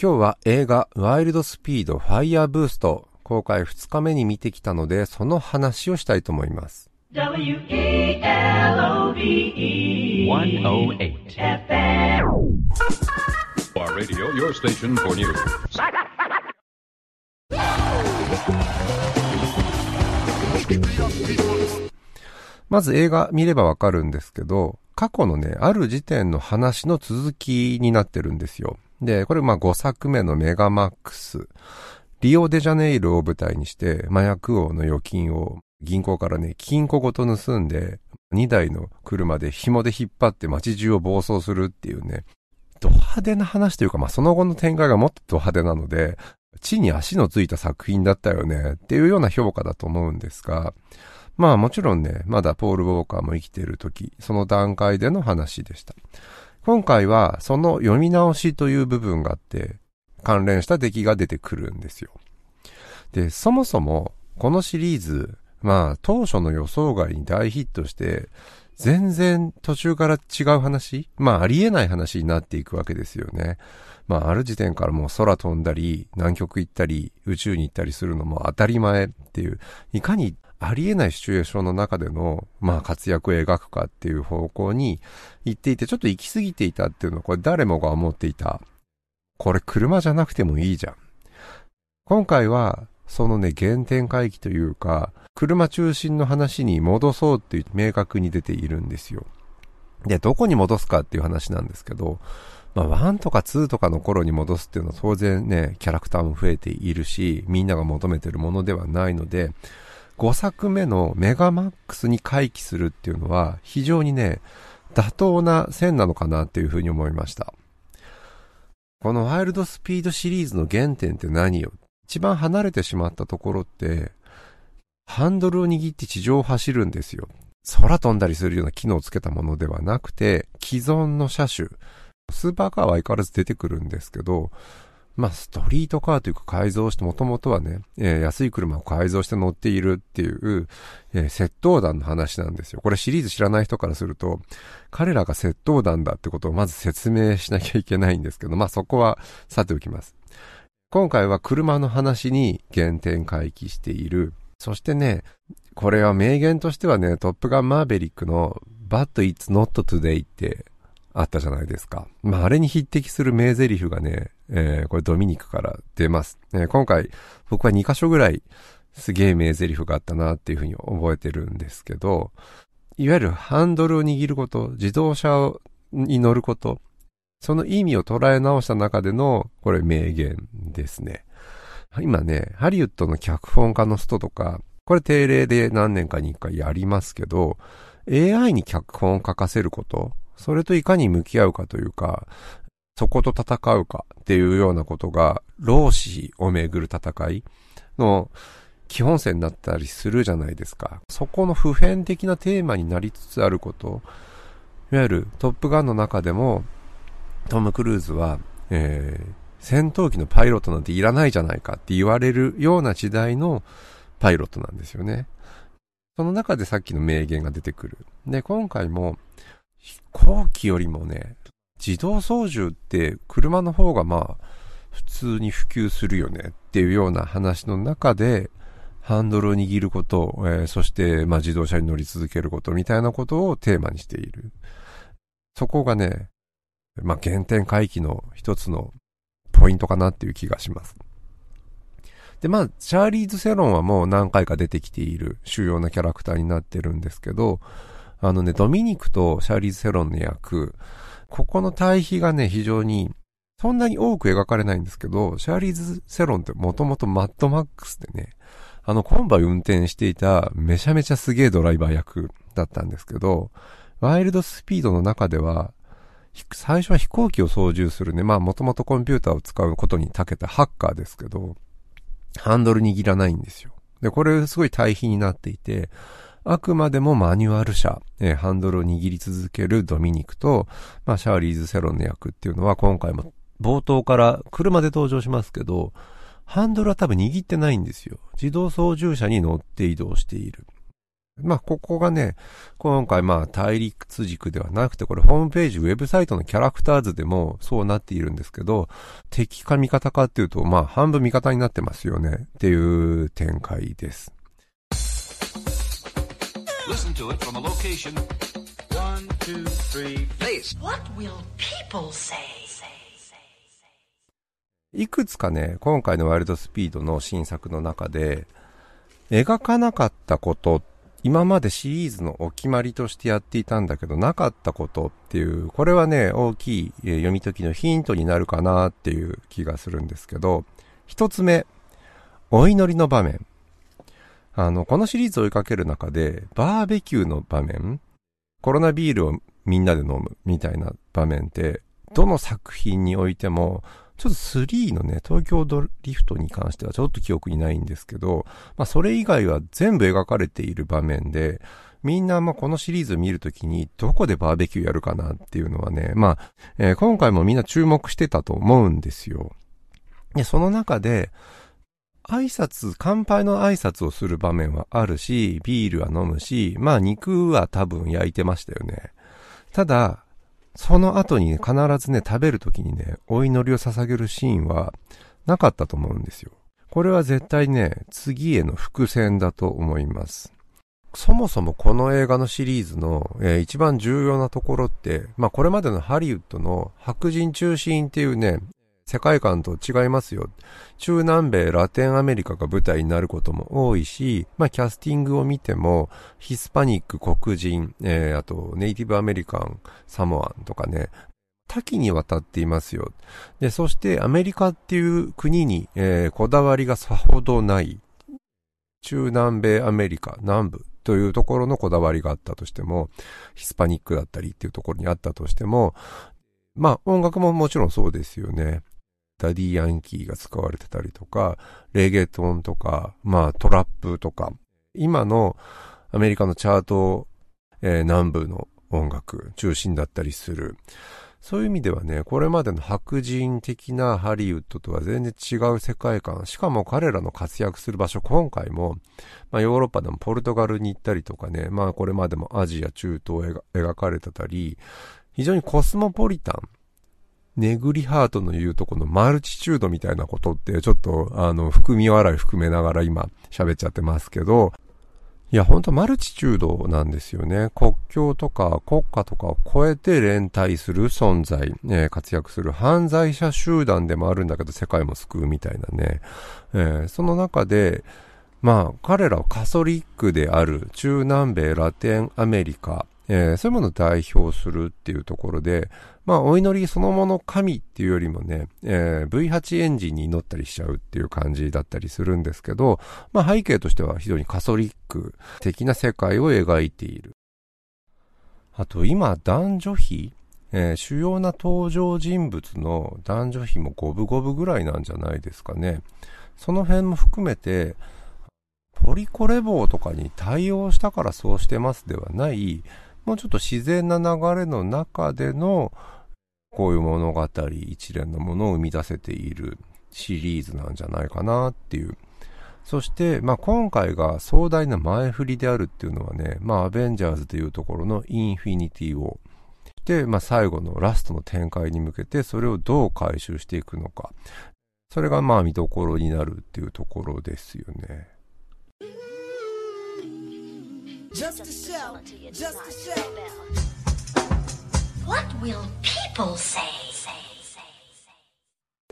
今日は映画ワイルドスピードファイヤーブースト公開2日目に見てきたのでその話をしたいと思います。W-E-L-O-V-E 108. Our radio, your station for news. まず映画見ればわかるんですけど、過去のね、ある時点の話の続きになってるんですよ。で、これまあ5作目のメガマックス。リオデジャネイロを舞台にして麻薬王の預金を銀行からね、金庫ごと盗んで2台の車で紐で引っ張って街中を暴走するっていうね、ド派手な話というかまあその後の展開がもっとド派手なので、地に足のついた作品だったよねっていうような評価だと思うんですが、まあもちろんね、まだポール・ウォーカーも生きている時、その段階での話でした。今回はその読み直しという部分があって、関連した出来が出てくるんですよ。で、そもそもこのシリーズ、まあ当初の予想外に大ヒットして、全然途中から違う話まあありえない話になっていくわけですよね。まあある時点からもう空飛んだり、南極行ったり、宇宙に行ったりするのも当たり前っていう、いかにありえないシチュエーションの中での、まあ活躍を描くかっていう方向に行っていて、ちょっと行き過ぎていたっていうのはこれ誰もが思っていた。これ車じゃなくてもいいじゃん。今回は、そのね、原点回帰というか、車中心の話に戻そうっていう明確に出ているんですよ。で、どこに戻すかっていう話なんですけど、まあ、1とか2とかの頃に戻すっていうのは当然ね、キャラクターも増えているし、みんなが求めてるものではないので、5作目のメガマックスに回帰するっていうのは非常にね、妥当な線なのかなっていうふうに思いました。このワイルドスピードシリーズの原点って何よ？一番離れてしまったところって、ハンドルを握って地上を走るんですよ。空飛んだりするような機能をつけたものではなくて、既存の車種、スーパーカーは相変わらず出てくるんですけど、まあ、ストリートカーというか改造して、もともとはね、えー安い車を改造して乗っているっていう、えー窃盗団の話なんですよ。これシリーズ知らない人からすると、彼らが窃盗団だってことをまず説明しなきゃいけないんですけど、まあそこはさておきます。今回は車の話に原点回帰している。そしてね、これは名言としてはね、トップガンマーベリックの But it's not today ってあったじゃないですか。まあ、あれに匹敵する名台詞がね、えーこれドミニクから出ます。えー今回僕は2箇所ぐらいすげえ名台詞があったなっていうふうに覚えてるんですけど、いわゆるハンドルを握ること、自動車に乗ること、その意味を捉え直した中での、これ名言ですね。今ね、ハリウッドの脚本家の人とか、これ定例で何年かに一回やりますけど、AI に脚本を書かせること、それといかに向き合うかというか、そこと戦うかっていうようなことが、労使をめぐる戦いの基本線になったりするじゃないですか。そこの普遍的なテーマになりつつあること、いわゆるトップガンの中でも、トム・クルーズは、えー戦闘機のパイロットなんていらないじゃないかって言われるような時代のパイロットなんですよね。その中でさっきの名言が出てくる。で、今回も飛行機よりもね、自動操縦って車の方がまあ普通に普及するよねっていうような話の中でハンドルを握ること、えーそしてまあ自動車に乗り続けることみたいなことをテーマにしている。そこがね、まあ原点回帰の一つのポイントかなっていう気がします。で、まあ、チャーリーズ・セロンはもう何回か出てきている主要なキャラクターになってるんですけど、あのね、ドミニクとシャーリーズ・セロンの役、ここの対比がね、非常に、そんなに多く描かれないんですけど、シャーリーズ・セロンってもともとマッドマックスでね、あの、コンバ運転していためちゃめちゃすげえドライバー役だったんですけど、ワイルドスピードの中では、最初は飛行機を操縦するね、まあもともとコンピューターを使うことに長けたハッカーですけど、ハンドル握らないんですよ。で、これすごい対比になっていて、あくまでもマニュアル車、えーハンドルを握り続けるドミニクと、まあ、シャーリーズ・セロンの役っていうのは今回も冒頭から車で登場しますけど、ハンドルは多分握ってないんですよ。自動操縦車に乗って移動している。まあ、ここがね、今回まあ、対立軸ではなくて、これホームページ、ウェブサイトのキャラクター図でもそうなっているんですけど、敵か味方かっていうと、まあ、半分味方になってますよねっていう展開です。Listen to it from a location. One, two, three, face. What will people say? いくつかね、今回のワイルドスピードの新作の中で、描かなかったこと、今までシリーズのお決まりとしてやっていたんだけど、なかったことっていう、これはね、大きいえー読み解きのヒントになるかなっていう気がするんですけど、一つ目、お祈りの場面。あの、このシリーズを追いかける中で、バーベキューの場面、コロナビールをみんなで飲むみたいな場面って、どの作品においても、ちょっと3のね、東京ドリフトに関してはちょっと記憶にないんですけど、まあそれ以外は全部描かれている場面で、みんなまあこのシリーズを見るときにどこでバーベキューやるかなっていうのはね、まあ、えー今回もみんな注目してたと思うんですよ。で、その中で、挨拶、乾杯の挨拶をする場面はあるし、ビールは飲むし、まあ肉は多分焼いてましたよね。ただ、その後にね、必ずね、食べる時にね、お祈りを捧げるシーンはなかったと思うんですよ。これは絶対ね、次への伏線だと思います。そもそもこの映画のシリーズの、えー一番重要なところって、まあこれまでのハリウッドの白人中心っていうね、世界観と違いますよ。中南米、ラテンアメリカが舞台になることも多いし、まあキャスティングを見ても、ヒスパニック、黒人、えーあとネイティブアメリカン、サモアンとかね、多岐にわたっていますよ。で、そしてアメリカっていう国に、えーこだわりがさほどない。中南米アメリカ、南部というところのこだわりがあったとしても、ヒスパニックだったりっていうところにあったとしても、まあ音楽ももちろんそうですよね。ダディヤンキーが使われてたりとか、レゲトンとか、まあトラップとか、今のアメリカのチャート、えー南部の音楽中心だったりする。そういう意味ではね、これまでの白人的なハリウッドとは全然違う世界観。しかも彼らの活躍する場所、今回も、まあヨーロッパでもポルトガルに行ったりとかね、まあこれまでもアジア、中東描描かれてたり、非常にコスモポリタン。ネグリハートの言うとこのマルチチュードみたいなことってちょっとあの含み笑い含めながら今喋っちゃってますけど、いや、ほんとマルチチュードなんですよね。国境とか国家とかを超えて連帯する存在、えー活躍する犯罪者集団でもあるんだけど世界も救うみたいなね。えーその中で、まあ、彼らはカソリックである中南米、ラテンアメリカ、えーそういうものを代表するっていうところで、まあ、お祈りそのもの神っていうよりもね、えー V8 エンジンに乗ったりしちゃうっていう感じだったりするんですけど、まあ、背景としては非常にカソリック的な世界を描いている。あと、今、男女比、えー主要な登場人物の男女比も五分五分ぐらいなんじゃないですかね。その辺も含めて、ポリコレ棒とかに対応したからそうしてますではない、もうちょっと自然な流れの中での、こういう物語、一連のものを生み出せているシリーズなんじゃないかなっていう。そして、まあ、今回が壮大な前振りであるっていうのはね、まあ、アベンジャーズというところのインフィニティを、で、まあ、最後のラストの展開に向けて、それをどう回収していくのか。それがまあ見どころになるっていうところですよね。Just a shout, just a shout. What will people say?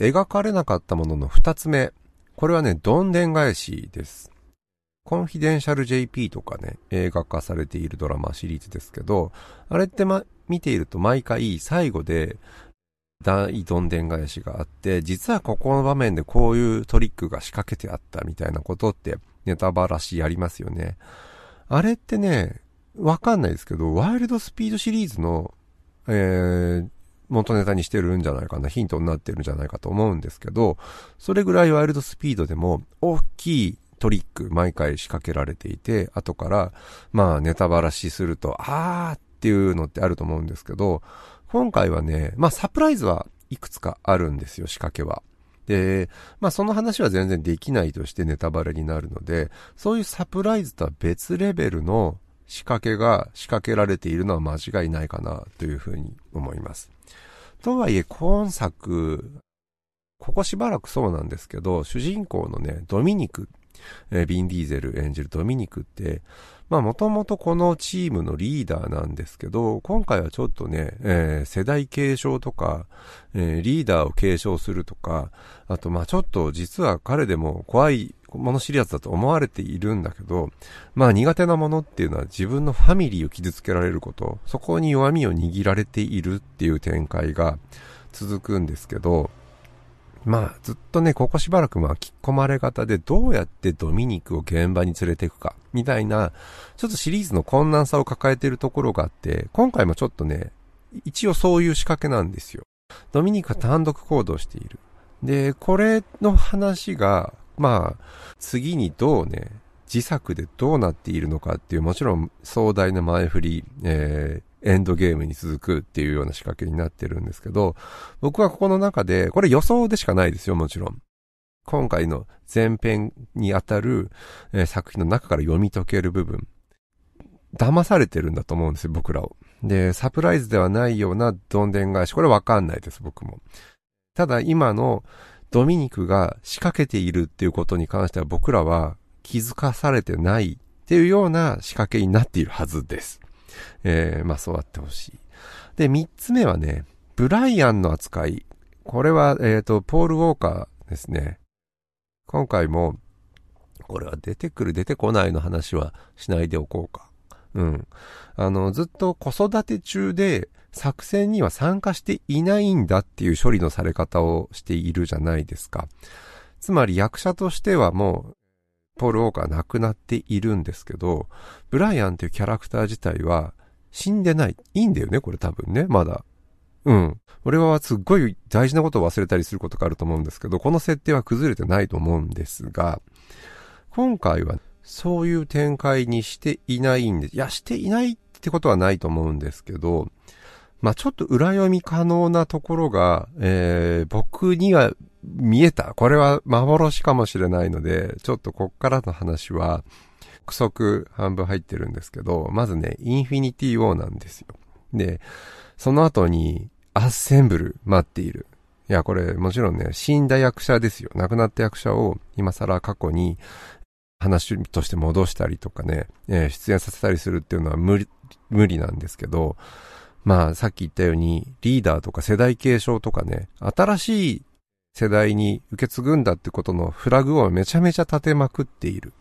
描かれなかったものの二つ目。これはね、どんでん返しです。コンフィデンシャル JP とかね、映画化されているドラマシリーズですけど、あれってま、見ていると毎回最後で大どんでん返しがあって、実はここの場面でこういうトリックが仕掛けてあったみたいなことってネタバラシやりますよね。あれってね、わかんないですけど、ワイルドスピードシリーズの、えー、元ネタにしてるんじゃないかな、ヒントになってるんじゃないかと思うんですけど、それぐらいワイルドスピードでも大きいトリック毎回仕掛けられていて、後からまあネタばらしすると、あーっていうのってあると思うんですけど、今回はね、まあサプライズはいくつかあるんですよ、仕掛けは。で、まあその話は全然できないとしてネタバレになるので、そういうサプライズとは別レベルの仕掛けが仕掛けられているのは間違いないかなというふうに思います。とはいえ、今作、ここしばらくそうなんですけど、主人公のね、ドミニク、えービン・ディーゼル演じるドミニクって、まあもともとこのチームのリーダーなんですけど、今回はちょっとね、えー世代継承とか、えーリーダーを継承するとか、あとまあちょっと実は彼でも怖いもの知りやつだと思われているんだけど、まあ苦手なものっていうのは自分のファミリーを傷つけられること、そこに弱みを握られているっていう展開が続くんですけど、まあずっとね、ここしばらく巻き込まれ方でどうやってドミニクを現場に連れていくか、みたいな、ちょっとシリーズの困難さを抱えているところがあって、今回もちょっとね、一応そういう仕掛けなんですよ。ドミニクは単独行動している。で、これの話が、まあ、次にどうね、自作でどうなっているのかっていう、もちろん壮大な前振り、えー、エンドゲームに続くっていうような仕掛けになってるんですけど、僕はここの中で、これ予想でしかないですよ、もちろん。今回の前編にあたる、えー作品の中から読み解ける部分。騙されてるんだと思うんですよ、僕らを。で、サプライズではないようなどんでん返し。これわかんないです、僕も。ただ今のドミニクが仕掛けているっていうことに関しては僕らは気づかされてないっていうような仕掛けになっているはずです。えー、まあそうあってほしい。で、三つ目はね、ブライアンの扱い。これは、えっ、と、ポール・ウォーカーですね。今回も、これは出てくる出てこないの話はしないでおこうか。うん。あの、ずっと子育て中で作戦には参加していないんだっていう処理のされ方をしているじゃないですか。つまり役者としてはもう、ポール・ウォーカー亡くなっているんですけど、ブライアンっていうキャラクター自体は死んでない。いいんだよね、これ多分ね、まだ。うん。俺はすっごい大事なことを忘れたりすることがあると思うんですけど、この設定は崩れてないと思うんですが、今回はそういう展開にしていないんで、いや、していないってことはないと思うんですけど、まあちょっと裏読み可能なところが、えー、僕には見えた。これは幻かもしれないので、ちょっとこっからの話は、憶測半分入ってるんですけど、まずね、インフィニティ・ウォーなんですよ。で、その後に、アッセンブル待っている。いや、これもちろんね、死んだ役者ですよ。亡くなった役者を今更過去に話として戻したりとかね、えー出演させたりするっていうのは無理、無理なんですけど、まあさっき言ったようにリーダーとか世代継承とかね、新しい世代に受け継ぐんだってことのフラグをめちゃめちゃ立てまくっている。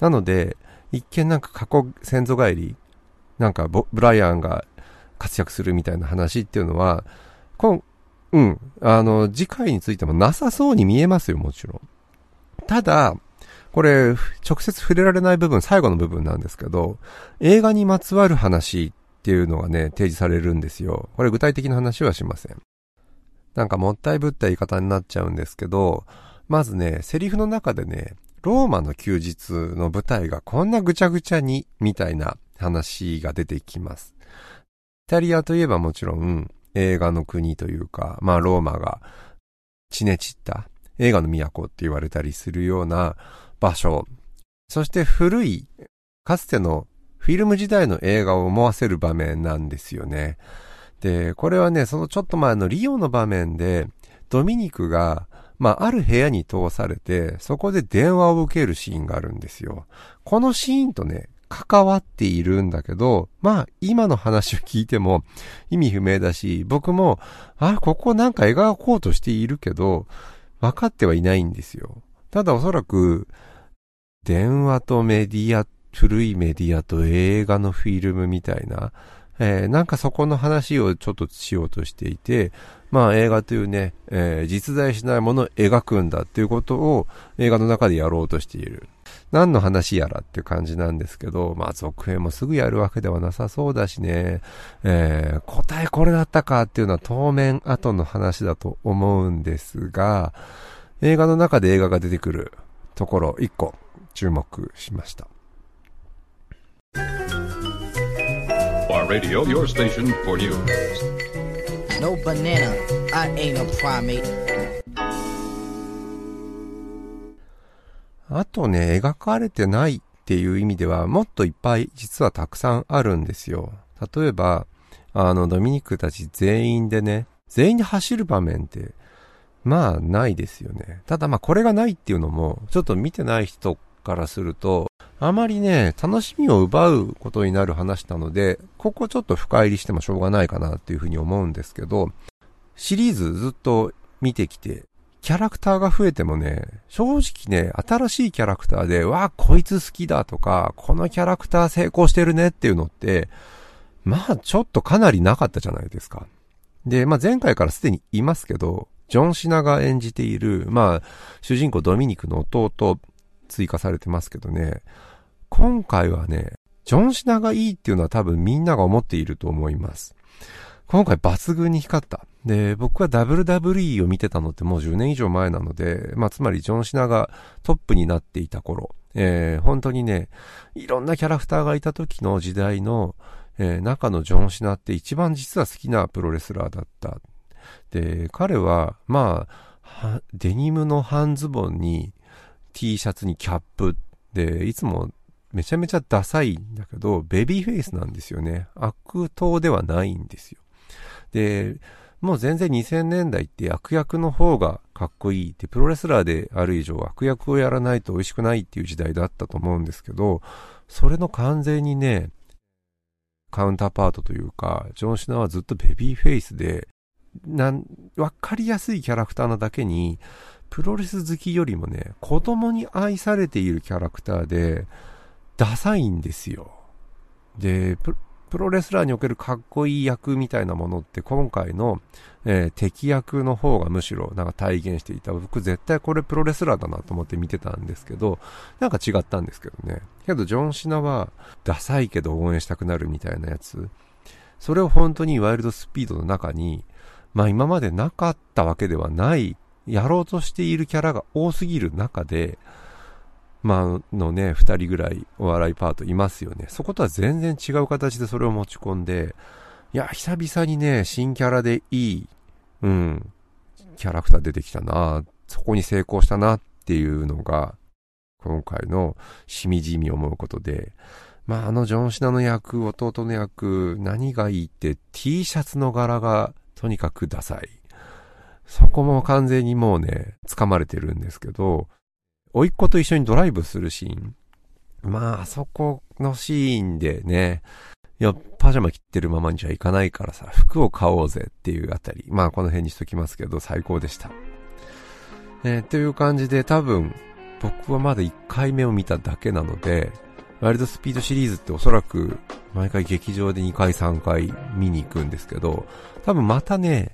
なので、一見なんか過去先祖返り、なんかブライアンが活躍するみたいな話っていうのは、こん、うん、あの、次回についてもなさそうに見えますよ、もちろん。ただ、これ、直接触れられない部分、最後の部分なんですけど、映画にまつわる話っていうのがね、提示されるんですよ。これ具体的な話はしません。なんかもったいぶった言い方になっちゃうんですけど、まずね、セリフの中でね、ローマの休日の舞台がこんなぐちゃぐちゃに、みたいな話が出てきます。イタリアといえばもちろん映画の国というか、まあローマが地ね散った映画の都って言われたりするような場所。そして古い、かつてのフィルム時代の映画を思わせる場面なんですよね。で、これはね、そのちょっと前のリオの場面で、ドミニクが、まあ、ある部屋に通されて、そこで電話を受けるシーンがあるんですよ。このシーンとね、関わっているんだけど、まあ、今の話を聞いても意味不明だし、僕も、あ、ここなんか描こうとしているけど、分かってはいないんですよ。ただおそらく、電話とメディア、古いメディアと映画のフィルムみたいな、えーなんかそこの話をちょっとしようとしていて、まあ映画というね、えー実在しないものを描くんだっていうことを映画の中でやろうとしている。何の話やらっていう感じなんですけど、まあ続編もすぐやるわけではなさそうだしね、えー答えこれだったかっていうのは当面後の話だと思うんですが、映画の中で映画が出てくるところ1個注目しました。Radio, your station for news. No banana, I ain't a primate. あとね、描かれてないっていう意味では、もっといっぱい実はたくさんあるんですよ。例えば、あの、ドミニクたち全員でね、全員で走る場面って、まあ、ないですよね。ただまあ、これがないっていうのも、ちょっと見てない人からすると、あまりね、楽しみを奪うことになる話なので、ここちょっと深入りしてもしょうがないかなっていうふうに思うんですけど、シリーズずっと見てきて、キャラクターが増えてもね、正直ね、新しいキャラクターで、わあ、こいつ好きだとか、このキャラクター成功してるねっていうのって、まあ、ちょっとかなりなかったじゃないですか。で、まあ前回からすでにいますけど、ジョン・シナが演じている、まあ、主人公ドミニクの弟、追加されてますけどね、今回はね、ジョン・シナがいいっていうのは多分みんなが思っていると思います。今回抜群に光った。で、僕は WWE を見てたのってもう10年以上前なので、まあつまりジョン・シナがトップになっていた頃、えー、本当にね、いろんなキャラクターがいた時の時代の、えー中のジョン・シナって一番実は好きなプロレスラーだった。で、彼は、まあ、デニムの半ズボンに T シャツにキャップで、いつもめちゃめちゃダサいんだけど、ベビーフェイスなんですよね。悪党ではないんですよ。で、もう全然2000年代って悪役の方がかっこいいって、プロレスラーである以上悪役をやらないと美味しくないっていう時代だったと思うんですけど、それの完全にね、カウンターパートというか、ジョン・シナはずっとベビーフェイスで、なん、わかりやすいキャラクターなだけに、プロレス好きよりもね、子供に愛されているキャラクターで、ダサいんですよ。で、プロレスラーにおけるかっこいい役みたいなものって今回の、えー敵役の方がむしろなんか体現していた。僕絶対これプロレスラーだなと思って見てたんですけど、なんか違ったんですけどね。けどジョン・シナはダサいけど応援したくなるみたいなやつ。それを本当にワイルドスピードの中に、まあ今までなかったわけではない、やろうとしているキャラが多すぎる中で、まあ、のね、二人ぐらいお笑いパートいますよね。そことは全然違う形でそれを持ち込んで、いや、久々にね、新キャラでいい、うん、キャラクター出てきたな、そこに成功したなっていうのが、今回のしみじみ思うことで、まあ、あのジョン・シナの役、弟の役、何がいいって T シャツの柄がとにかくダサい。そこも完全にもうね、掴まれてるんですけど、甥っ子と一緒にドライブするシーン。まあ、あそこのシーンでね、いや、パジャマ着てるままにじゃいかないからさ、服を買おうぜっていうあたり。まあ、この辺にしときますけど、最高でした。えーという感じで、多分、僕はまだ1回目を見ただけなので、ワイルドスピードシリーズっておそらく、毎回劇場で2回3回見に行くんですけど、多分またね、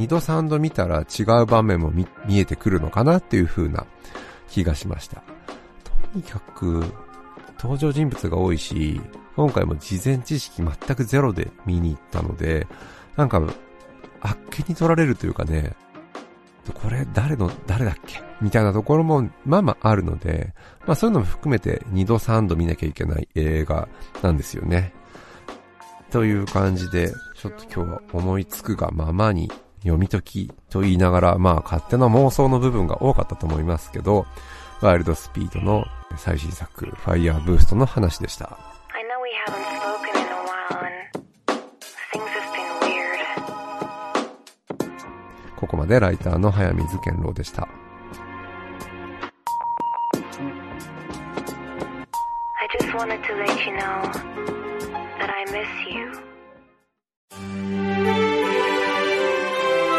2度3度見たら違う場面も見見えてくるのかなっていう風な気がしました。とにかく、登場人物が多いし、今回も事前知識全くゼロで見に行ったので、なんか、あっけに取られるというかね、これ誰の、誰だっけ？みたいなところも、まあまああるので、まあそういうのも含めて2度3度見なきゃいけない映画なんですよね。という感じで、ちょっと今日は思いつくがままに読み解きと言いながら、まあ勝手な妄想の部分が多かったと思いますけど、ワイルドスピードの最新作、ファイヤーブーストの話でした。ここまでライターの早水健郎でした。I just wanted to let you know that I miss you.